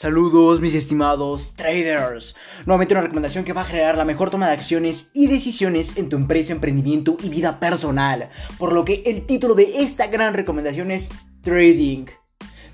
Saludos mis estimados traders. Nuevamente una recomendación que va a generar la mejor toma de acciones y decisiones en tu empresa, emprendimiento y vida personal. Por lo que el título de esta gran recomendación es Trading.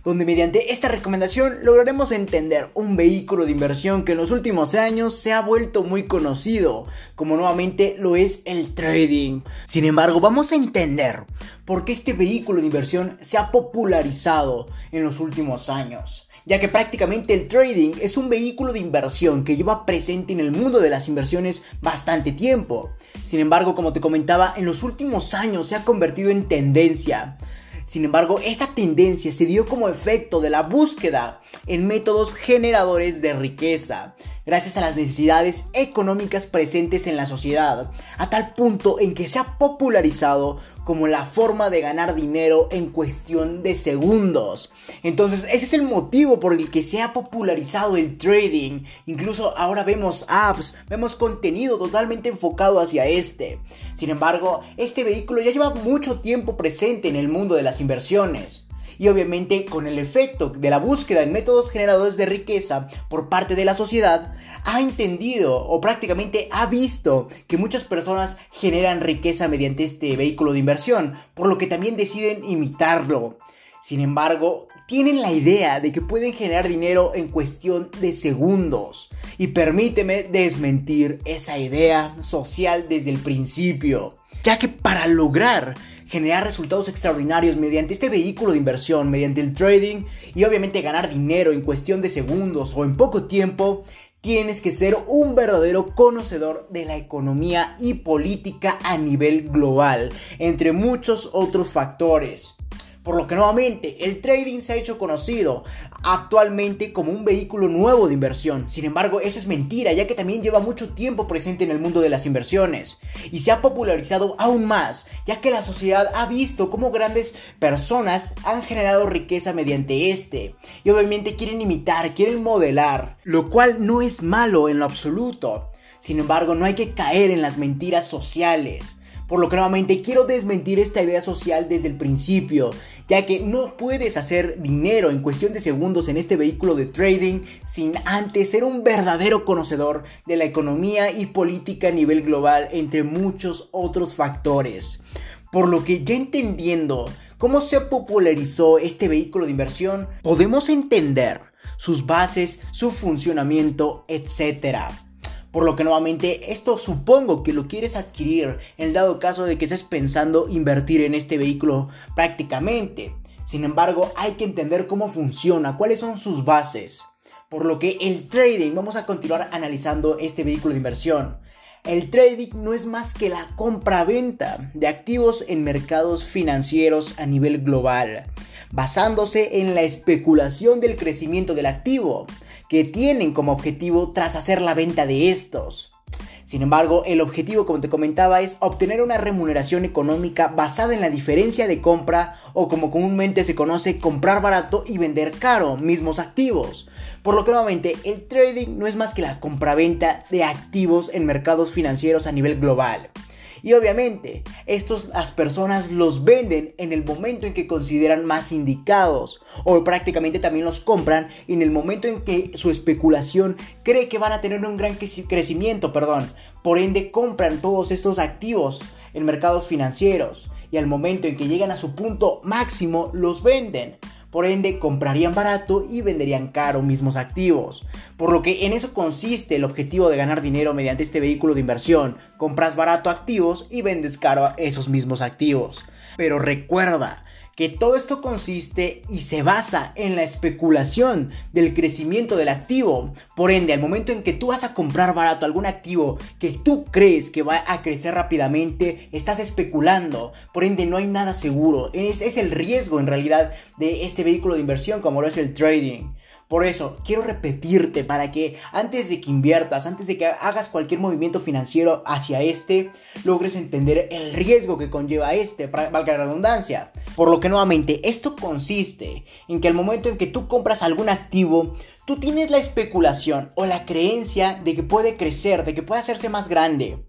Donde mediante esta recomendación lograremos entender un vehículo de inversión que en los últimos años se ha vuelto muy conocido, como nuevamente lo es el trading. Sin embargo, vamos a entender por qué este vehículo de inversión se ha popularizado en los últimos años ya que prácticamente el trading es un vehículo de inversión que lleva presente en el mundo de las inversiones bastante tiempo. Sin embargo, como te comentaba, en los últimos años se ha convertido en tendencia. Sin embargo, esta tendencia se dio como efecto de la búsqueda en métodos generadores de riqueza, gracias a las necesidades económicas presentes en la sociedad, a tal punto en que se ha popularizado como la forma de ganar dinero en cuestión de segundos. Entonces, ese es el motivo por el que se ha popularizado el trading. Incluso ahora vemos apps, vemos contenido totalmente enfocado hacia este. Sin embargo, este vehículo ya lleva mucho tiempo presente en el mundo de las inversiones y obviamente con el efecto de la búsqueda en métodos generadores de riqueza por parte de la sociedad, ha entendido o prácticamente ha visto que muchas personas generan riqueza mediante este vehículo de inversión, por lo que también deciden imitarlo. Sin embargo, tienen la idea de que pueden generar dinero en cuestión de segundos. Y permíteme desmentir esa idea social desde el principio. Ya que para lograr generar resultados extraordinarios mediante este vehículo de inversión, mediante el trading y obviamente ganar dinero en cuestión de segundos o en poco tiempo, tienes que ser un verdadero conocedor de la economía y política a nivel global, entre muchos otros factores. Por lo que nuevamente el trading se ha hecho conocido actualmente como un vehículo nuevo de inversión. Sin embargo, eso es mentira, ya que también lleva mucho tiempo presente en el mundo de las inversiones. Y se ha popularizado aún más, ya que la sociedad ha visto cómo grandes personas han generado riqueza mediante este. Y obviamente quieren imitar, quieren modelar, lo cual no es malo en lo absoluto. Sin embargo, no hay que caer en las mentiras sociales. Por lo que nuevamente quiero desmentir esta idea social desde el principio, ya que no puedes hacer dinero en cuestión de segundos en este vehículo de trading sin antes ser un verdadero conocedor de la economía y política a nivel global, entre muchos otros factores. Por lo que ya entendiendo cómo se popularizó este vehículo de inversión, podemos entender sus bases, su funcionamiento, etc. Por lo que nuevamente esto supongo que lo quieres adquirir en dado caso de que estés pensando invertir en este vehículo prácticamente. Sin embargo, hay que entender cómo funciona, cuáles son sus bases. Por lo que el trading, vamos a continuar analizando este vehículo de inversión. El trading no es más que la compra-venta de activos en mercados financieros a nivel global, basándose en la especulación del crecimiento del activo, que tienen como objetivo tras hacer la venta de estos. Sin embargo, el objetivo, como te comentaba, es obtener una remuneración económica basada en la diferencia de compra o como comúnmente se conoce, comprar barato y vender caro mismos activos. Por lo que nuevamente, el trading no es más que la compraventa de activos en mercados financieros a nivel global. Y obviamente, estos las personas los venden en el momento en que consideran más indicados. O prácticamente también los compran en el momento en que su especulación cree que van a tener un gran crecimiento, perdón. Por ende, compran todos estos activos en mercados financieros. Y al momento en que llegan a su punto máximo, los venden. Por ende, comprarían barato y venderían caro mismos activos. Por lo que en eso consiste el objetivo de ganar dinero mediante este vehículo de inversión. Compras barato activos y vendes caro esos mismos activos. Pero recuerda, que todo esto consiste y se basa en la especulación del crecimiento del activo. Por ende, al momento en que tú vas a comprar barato algún activo que tú crees que va a crecer rápidamente, estás especulando. Por ende, no hay nada seguro. Es, el riesgo en realidad de este vehículo de inversión como lo es el trading. Por eso, quiero repetirte para que antes de que inviertas, antes de que hagas cualquier movimiento financiero hacia este, logres entender el riesgo que conlleva este, valga la redundancia. Por lo que nuevamente, esto consiste en que al momento en que tú compras algún activo, tú tienes la especulación o la creencia de que puede crecer, de que puede hacerse más grande.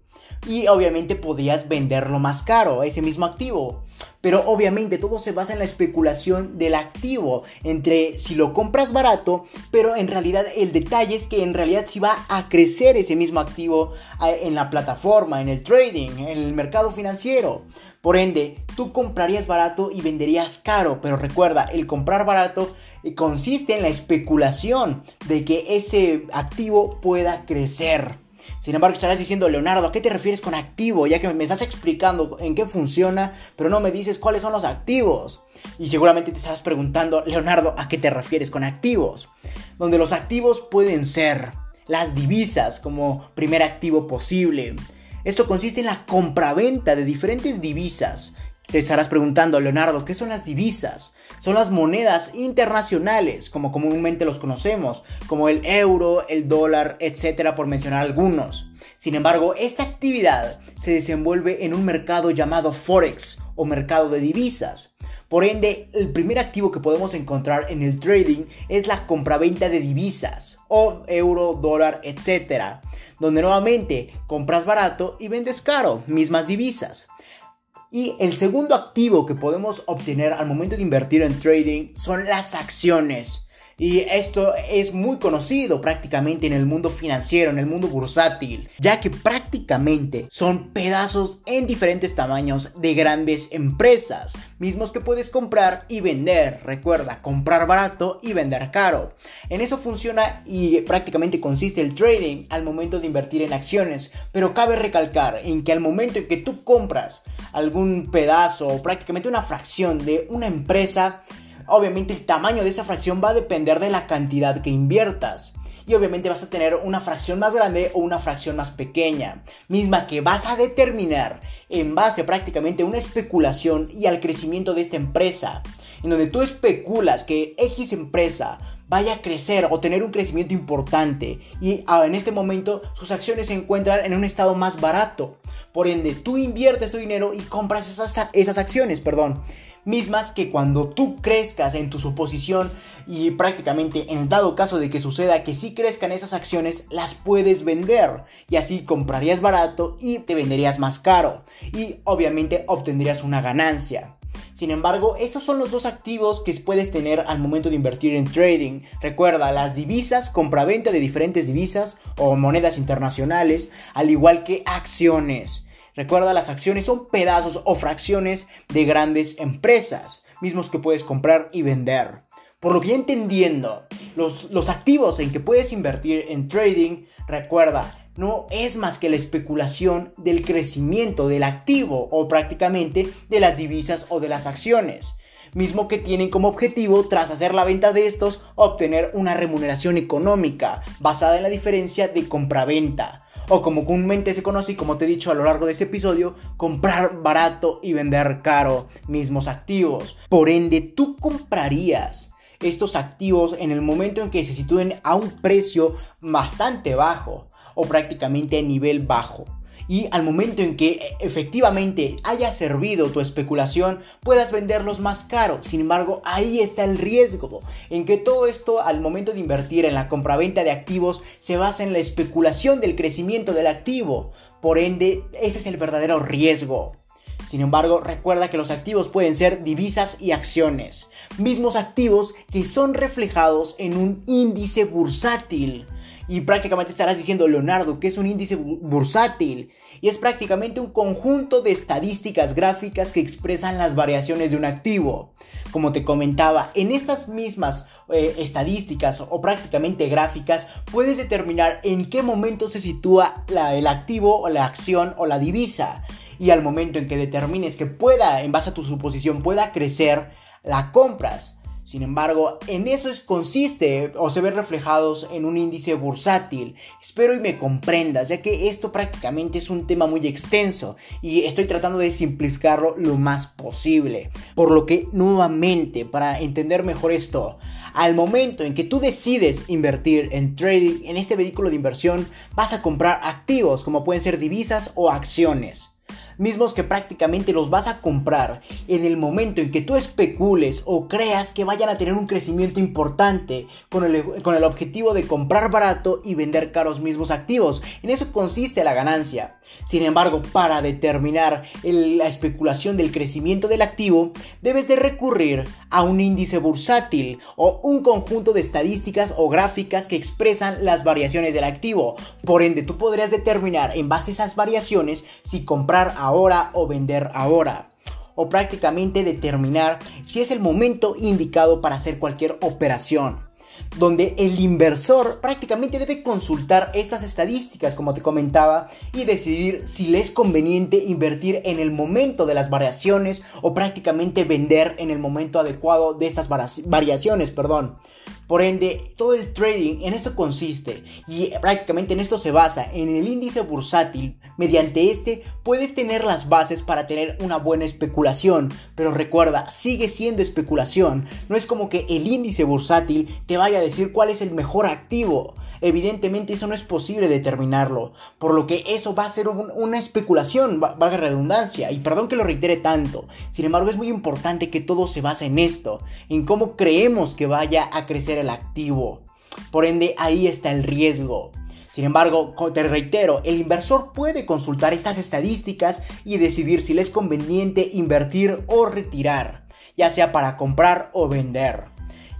Y obviamente podrías venderlo más caro, ese mismo activo. Pero obviamente todo se basa en la especulación del activo, entre si lo compras barato, pero en realidad el detalle es que en realidad si va a crecer ese mismo activo eh, en la plataforma, en el trading, en el mercado financiero. Por ende, tú comprarías barato y venderías caro, pero recuerda, el comprar barato eh, consiste en la especulación de que ese activo pueda crecer. Sin embargo, estarás diciendo, Leonardo, ¿a qué te refieres con activo? Ya que me estás explicando en qué funciona, pero no me dices cuáles son los activos. Y seguramente te estarás preguntando, Leonardo, ¿a qué te refieres con activos? Donde los activos pueden ser las divisas como primer activo posible. Esto consiste en la compraventa de diferentes divisas. Te estarás preguntando, Leonardo, ¿qué son las divisas? Son las monedas internacionales, como comúnmente los conocemos, como el euro, el dólar, etcétera, por mencionar algunos. Sin embargo, esta actividad se desenvuelve en un mercado llamado Forex o mercado de divisas. Por ende, el primer activo que podemos encontrar en el trading es la compraventa de divisas, o euro, dólar, etcétera, donde nuevamente compras barato y vendes caro, mismas divisas. Y el segundo activo que podemos obtener al momento de invertir en trading son las acciones. Y esto es muy conocido prácticamente en el mundo financiero, en el mundo bursátil, ya que prácticamente son pedazos en diferentes tamaños de grandes empresas, mismos que puedes comprar y vender. Recuerda, comprar barato y vender caro. En eso funciona y prácticamente consiste el trading al momento de invertir en acciones, pero cabe recalcar en que al momento en que tú compras algún pedazo o prácticamente una fracción de una empresa, obviamente el tamaño de esa fracción va a depender de la cantidad que inviertas. Y obviamente vas a tener una fracción más grande o una fracción más pequeña, misma que vas a determinar en base prácticamente a una especulación y al crecimiento de esta empresa, en donde tú especulas que X empresa vaya a crecer o tener un crecimiento importante y ah, en este momento sus acciones se encuentran en un estado más barato. Por ende, tú inviertes tu dinero y compras esas, esas acciones, perdón mismas que cuando tú crezcas en tu suposición y prácticamente en dado caso de que suceda que sí crezcan esas acciones, las puedes vender y así comprarías barato y te venderías más caro y obviamente obtendrías una ganancia. Sin embargo, estos son los dos activos que puedes tener al momento de invertir en trading. Recuerda, las divisas, compraventa de diferentes divisas o monedas internacionales, al igual que acciones. Recuerda, las acciones son pedazos o fracciones de grandes empresas, mismos que puedes comprar y vender. Por lo que entendiendo los, los activos en que puedes invertir en trading, recuerda, no es más que la especulación del crecimiento del activo o prácticamente de las divisas o de las acciones mismo que tienen como objetivo, tras hacer la venta de estos, obtener una remuneración económica basada en la diferencia de compra-venta o como comúnmente se conoce y como te he dicho a lo largo de este episodio, comprar barato y vender caro mismos activos. Por ende, tú comprarías estos activos en el momento en que se sitúen a un precio bastante bajo o prácticamente a nivel bajo y al momento en que eh, efectivamente haya servido tu especulación puedas venderlos más caro. Sin embargo, ahí está el riesgo en que todo esto al momento de invertir en la compraventa de activos se basa en la especulación del crecimiento del activo. Por ende, ese es el verdadero riesgo. Sin embargo, recuerda que los activos pueden ser divisas y acciones, mismos activos que son reflejados en un índice bursátil. Y prácticamente estarás diciendo, Leonardo, que es un índice bursátil. Y es prácticamente un conjunto de estadísticas gráficas que expresan las variaciones de un activo. Como te comentaba, en estas mismas eh, estadísticas o prácticamente gráficas puedes determinar en qué momento se sitúa el activo o la acción o la divisa. Y al momento en que determines que pueda, en base a tu suposición, pueda crecer, la compras. Sin embargo, en eso consiste o se ve reflejados en un índice bursátil. Espero y me comprendas, ya que esto prácticamente es un tema muy extenso y estoy tratando de simplificarlo lo más posible. Por lo que, nuevamente, para entender mejor esto, al momento en que tú decides invertir en trading, en este vehículo de inversión, vas a comprar activos como pueden ser divisas o acciones mismos que prácticamente los vas a comprar en el momento en que tú especules o creas que vayan a tener un crecimiento importante con el, con el objetivo de comprar barato y vender caros mismos activos. En eso consiste la ganancia. Sin embargo, para determinar la especulación del crecimiento del activo, debes de recurrir a un índice bursátil o un conjunto de estadísticas o gráficas que expresan las variaciones del activo. Por ende, tú podrías determinar en base a esas variaciones si comprar ahora o vender ahora o prácticamente determinar si es el momento indicado para hacer cualquier operación donde el inversor prácticamente debe consultar estas estadísticas, como te comentaba, y decidir si le es conveniente invertir en el momento de las variaciones o prácticamente vender en el momento adecuado de estas variaciones, perdón. Por ende, todo el trading en esto consiste y prácticamente en esto se basa en el índice bursátil. Mediante este puedes tener las bases para tener una buena especulación, pero recuerda, sigue siendo especulación. No es como que el índice bursátil te vaya a decir cuál es el mejor activo. Evidentemente eso no es posible determinarlo, por lo que eso va a ser una especulación, valga redundancia, y perdón que lo reitere tanto. Sin embargo, es muy importante que todo se base en esto, en cómo creemos que vaya a crecer el activo. Por ende, ahí está el riesgo. Sin embargo, te reitero, el inversor puede consultar estas estadísticas y decidir si le es conveniente invertir o retirar, ya sea para comprar o vender.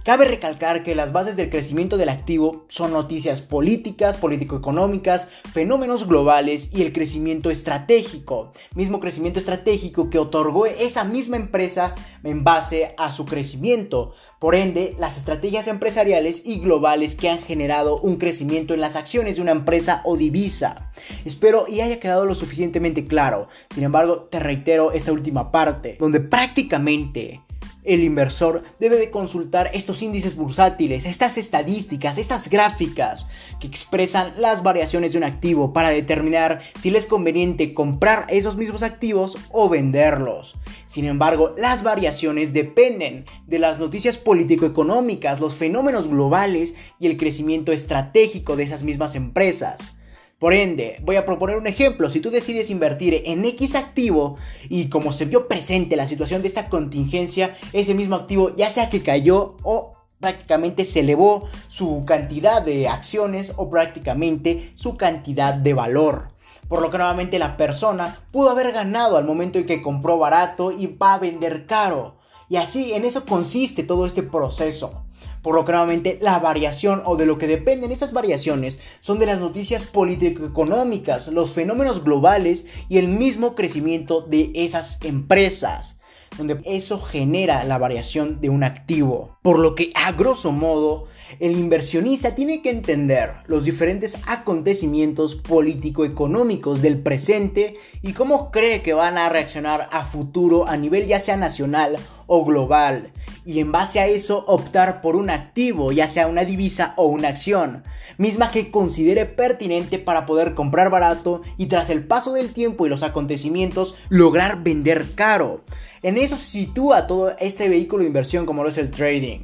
Cabe recalcar que las bases del crecimiento del activo son noticias políticas, político-económicas, fenómenos globales y el crecimiento estratégico. Mismo crecimiento estratégico que otorgó esa misma empresa en base a su crecimiento. Por ende, las estrategias empresariales y globales que han generado un crecimiento en las acciones de una empresa o divisa. Espero y haya quedado lo suficientemente claro. Sin embargo, te reitero esta última parte, donde prácticamente el inversor debe de consultar estos índices bursátiles, estas estadísticas, estas gráficas que expresan las variaciones de un activo para determinar si le es conveniente comprar esos mismos activos o venderlos. Sin embargo, las variaciones dependen de las noticias político-económicas, los fenómenos globales y el crecimiento estratégico de esas mismas empresas. Por ende, voy a proponer un ejemplo. Si tú decides invertir en X activo y como se vio presente la situación de esta contingencia, ese mismo activo ya sea que cayó o prácticamente se elevó su cantidad de acciones o prácticamente su cantidad de valor. Por lo que nuevamente la persona pudo haber ganado al momento en que compró barato y va a vender caro. Y así en eso consiste todo este proceso por lo que nuevamente la variación o de lo que dependen estas variaciones son de las noticias político-económicas, los fenómenos globales y el mismo crecimiento de esas empresas donde eso genera la variación de un activo. Por lo que a grosso modo, el inversionista tiene que entender los diferentes acontecimientos político-económicos del presente y cómo cree que van a reaccionar a futuro a nivel ya sea nacional o global y en base a eso optar por un activo, ya sea una divisa o una acción, misma que considere pertinente para poder comprar barato y tras el paso del tiempo y los acontecimientos lograr vender caro. En eso se sitúa todo este vehículo de inversión como lo es el trading.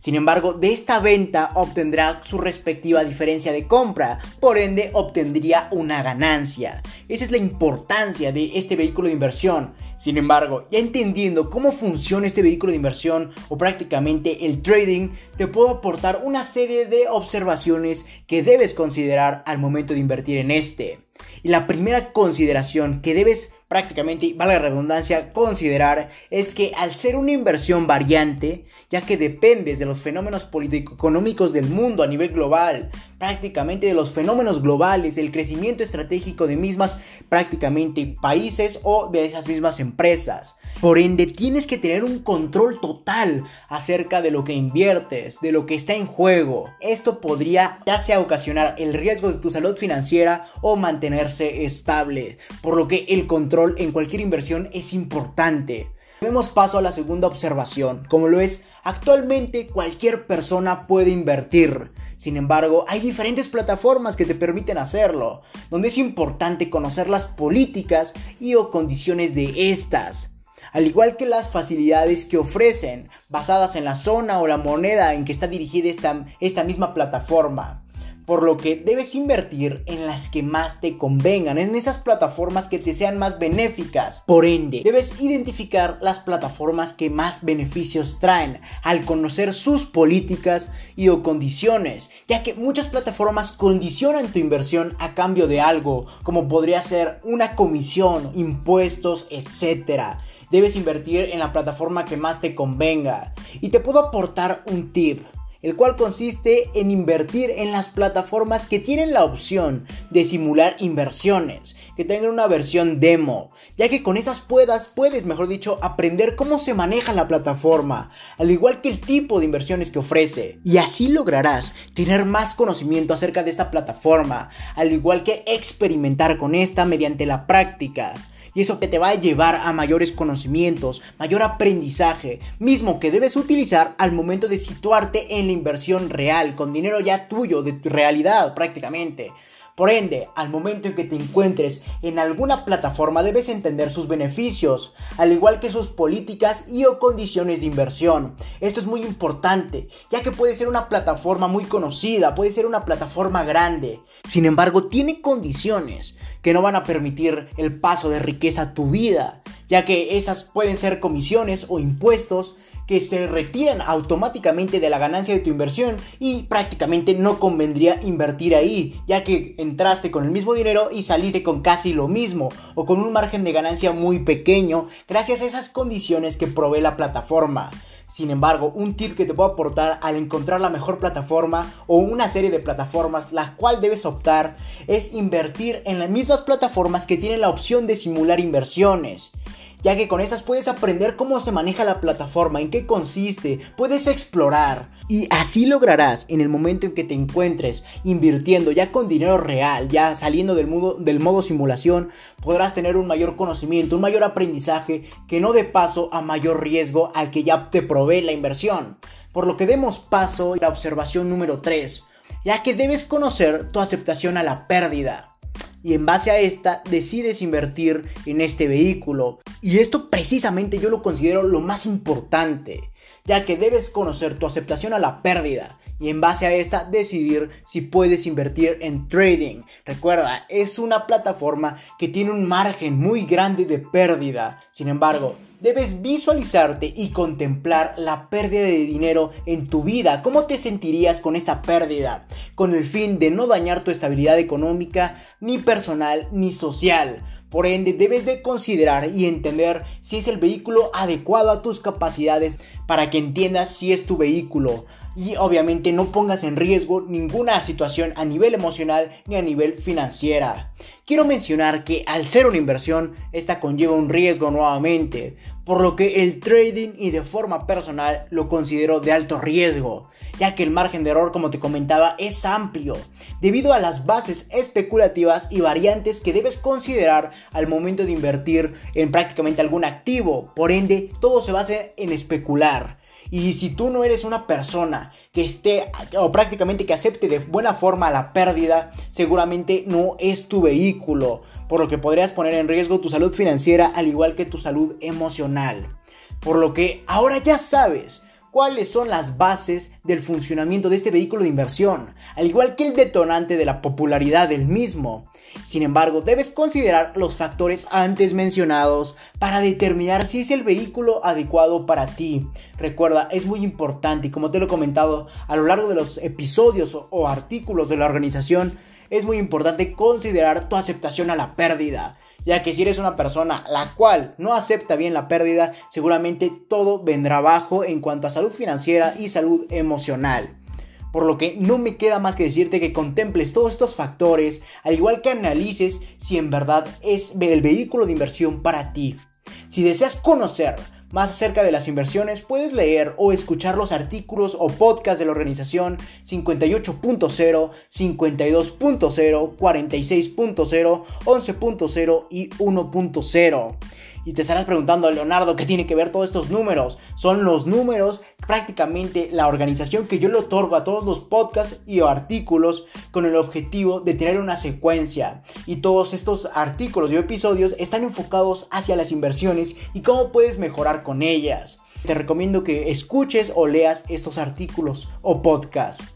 Sin embargo, de esta venta obtendrá su respectiva diferencia de compra, por ende obtendría una ganancia. Esa es la importancia de este vehículo de inversión sin embargo, ya entendiendo cómo funciona este vehículo de inversión o prácticamente el trading, te puedo aportar una serie de observaciones que debes considerar al momento de invertir en este. Y la primera consideración que debes prácticamente, vale la redundancia, considerar es que al ser una inversión variante, ya que dependes de los fenómenos político-económicos del mundo a nivel global, prácticamente de los fenómenos globales, el crecimiento estratégico de mismas prácticamente países o de esas mismas empresas. Por ende, tienes que tener un control total acerca de lo que inviertes, de lo que está en juego. Esto podría ya sea ocasionar el riesgo de tu salud financiera o mantenerse estable, por lo que el control en cualquier inversión es importante. Demos paso a la segunda observación, como lo es actualmente cualquier persona puede invertir. Sin embargo, hay diferentes plataformas que te permiten hacerlo, donde es importante conocer las políticas y o condiciones de estas al igual que las facilidades que ofrecen, basadas en la zona o la moneda en que está dirigida esta, esta misma plataforma. por lo que debes invertir en las que más te convengan, en esas plataformas que te sean más benéficas. Por ende, debes identificar las plataformas que más beneficios traen al conocer sus políticas y o condiciones, ya que muchas plataformas condicionan tu inversión a cambio de algo, como podría ser una comisión, impuestos, etc. Debes invertir en la plataforma que más te convenga. Y te puedo aportar un tip el cual consiste en invertir en las plataformas que tienen la opción de simular inversiones, que tengan una versión demo, ya que con esas puedas, puedes, mejor dicho, aprender cómo se maneja la plataforma, al igual que el tipo de inversiones que ofrece. Y así lograrás tener más conocimiento acerca de esta plataforma, al igual que experimentar con esta mediante la práctica y eso que te va a llevar a mayores conocimientos, mayor aprendizaje, mismo que debes utilizar al momento de situarte en la inversión real, con dinero ya tuyo, de tu realidad prácticamente. Por ende, al momento en que te encuentres en alguna plataforma debes entender sus beneficios, al igual que sus políticas y o condiciones de inversión. Esto es muy importante, ya que puede ser una plataforma muy conocida, puede ser una plataforma grande. Sin embargo, tiene condiciones que no van a permitir el paso de riqueza a tu vida, ya que esas pueden ser comisiones o impuestos que se retiran automáticamente de la ganancia de tu inversión y prácticamente no convendría invertir ahí, ya que entraste con el mismo dinero y saliste con casi lo mismo o con un margen de ganancia muy pequeño gracias a esas condiciones que provee la plataforma. Sin embargo, un tip que te puedo aportar al encontrar la mejor plataforma o una serie de plataformas la cual debes optar es invertir en las mismas plataformas que tienen la opción de simular inversiones ya que con esas puedes aprender cómo se maneja la plataforma, en qué consiste, puedes explorar. Y así lograrás en el momento en que te encuentres invirtiendo ya con dinero real, ya saliendo del modo, simulación, podrás tener un mayor conocimiento, un mayor aprendizaje que no dé paso a mayor riesgo al que ya te provee la inversión. Por lo que demos paso a la observación número 3, ya que debes conocer tu aceptación a la pérdida y en base a esta decides invertir en este vehículo. Y esto precisamente yo lo considero lo más importante, ya que debes conocer tu aceptación a la pérdida y en base a esta decidir si puedes invertir en trading. Recuerda, es una plataforma que tiene un margen muy grande de pérdida. Sin embargo, debes visualizarte y contemplar la pérdida de dinero en tu vida. ¿Cómo te sentirías con esta pérdida? Con el fin de no dañar tu estabilidad económica, ni personal, ni social. Por ende, debes de considerar y entender si es el vehículo adecuado a tus capacidades para que entiendas si es tu vehículo y obviamente no pongas en riesgo ninguna situación a nivel emocional ni a nivel financiera. Quiero mencionar que al ser una inversión, esta conlleva un riesgo nuevamente, por lo que el trading y de forma personal lo considero de alto riesgo, ya que el margen de error, como te comentaba, es amplio, debido a las bases especulativas y variantes que debes considerar al momento de invertir en prácticamente algún activo, por ende, todo se basa en especular. Y si tú no eres una persona que esté o prácticamente que acepte de buena forma la pérdida, seguramente no es tu vehículo, por lo que podrías poner en riesgo tu salud financiera al igual que tu salud emocional. Por lo que ahora ya sabes cuáles son las bases del funcionamiento de este vehículo de inversión, al igual que el detonante de la popularidad del mismo. Sin embargo, debes considerar los factores antes mencionados para determinar si es el vehículo adecuado para ti. Recuerda, es muy importante y como te lo he comentado a lo largo de los episodios o, artículos de la organización, es muy importante considerar tu aceptación a la pérdida ya que si eres una persona la cual no acepta bien la pérdida, seguramente todo vendrá abajo en cuanto a salud financiera y salud emocional. Por lo que no me queda más que decirte que contemples todos estos factores, al igual que analices si en verdad es el vehículo de inversión para ti. Si deseas conocer más acerca de las inversiones, puedes leer o escuchar los artículos o podcasts de la organización 58.0, 52.0, 46.0, 11.0 y 1.0. Y te estarás preguntando, Leonardo, ¿qué tiene que ver todos estos números? Son los números, prácticamente la organización que yo le otorgo a todos los podcasts y artículos con el objetivo de tener una secuencia. Y todos estos artículos y episodios están enfocados hacia las inversiones y cómo puedes mejorar con ellas. Te recomiendo que escuches o leas estos artículos o podcasts.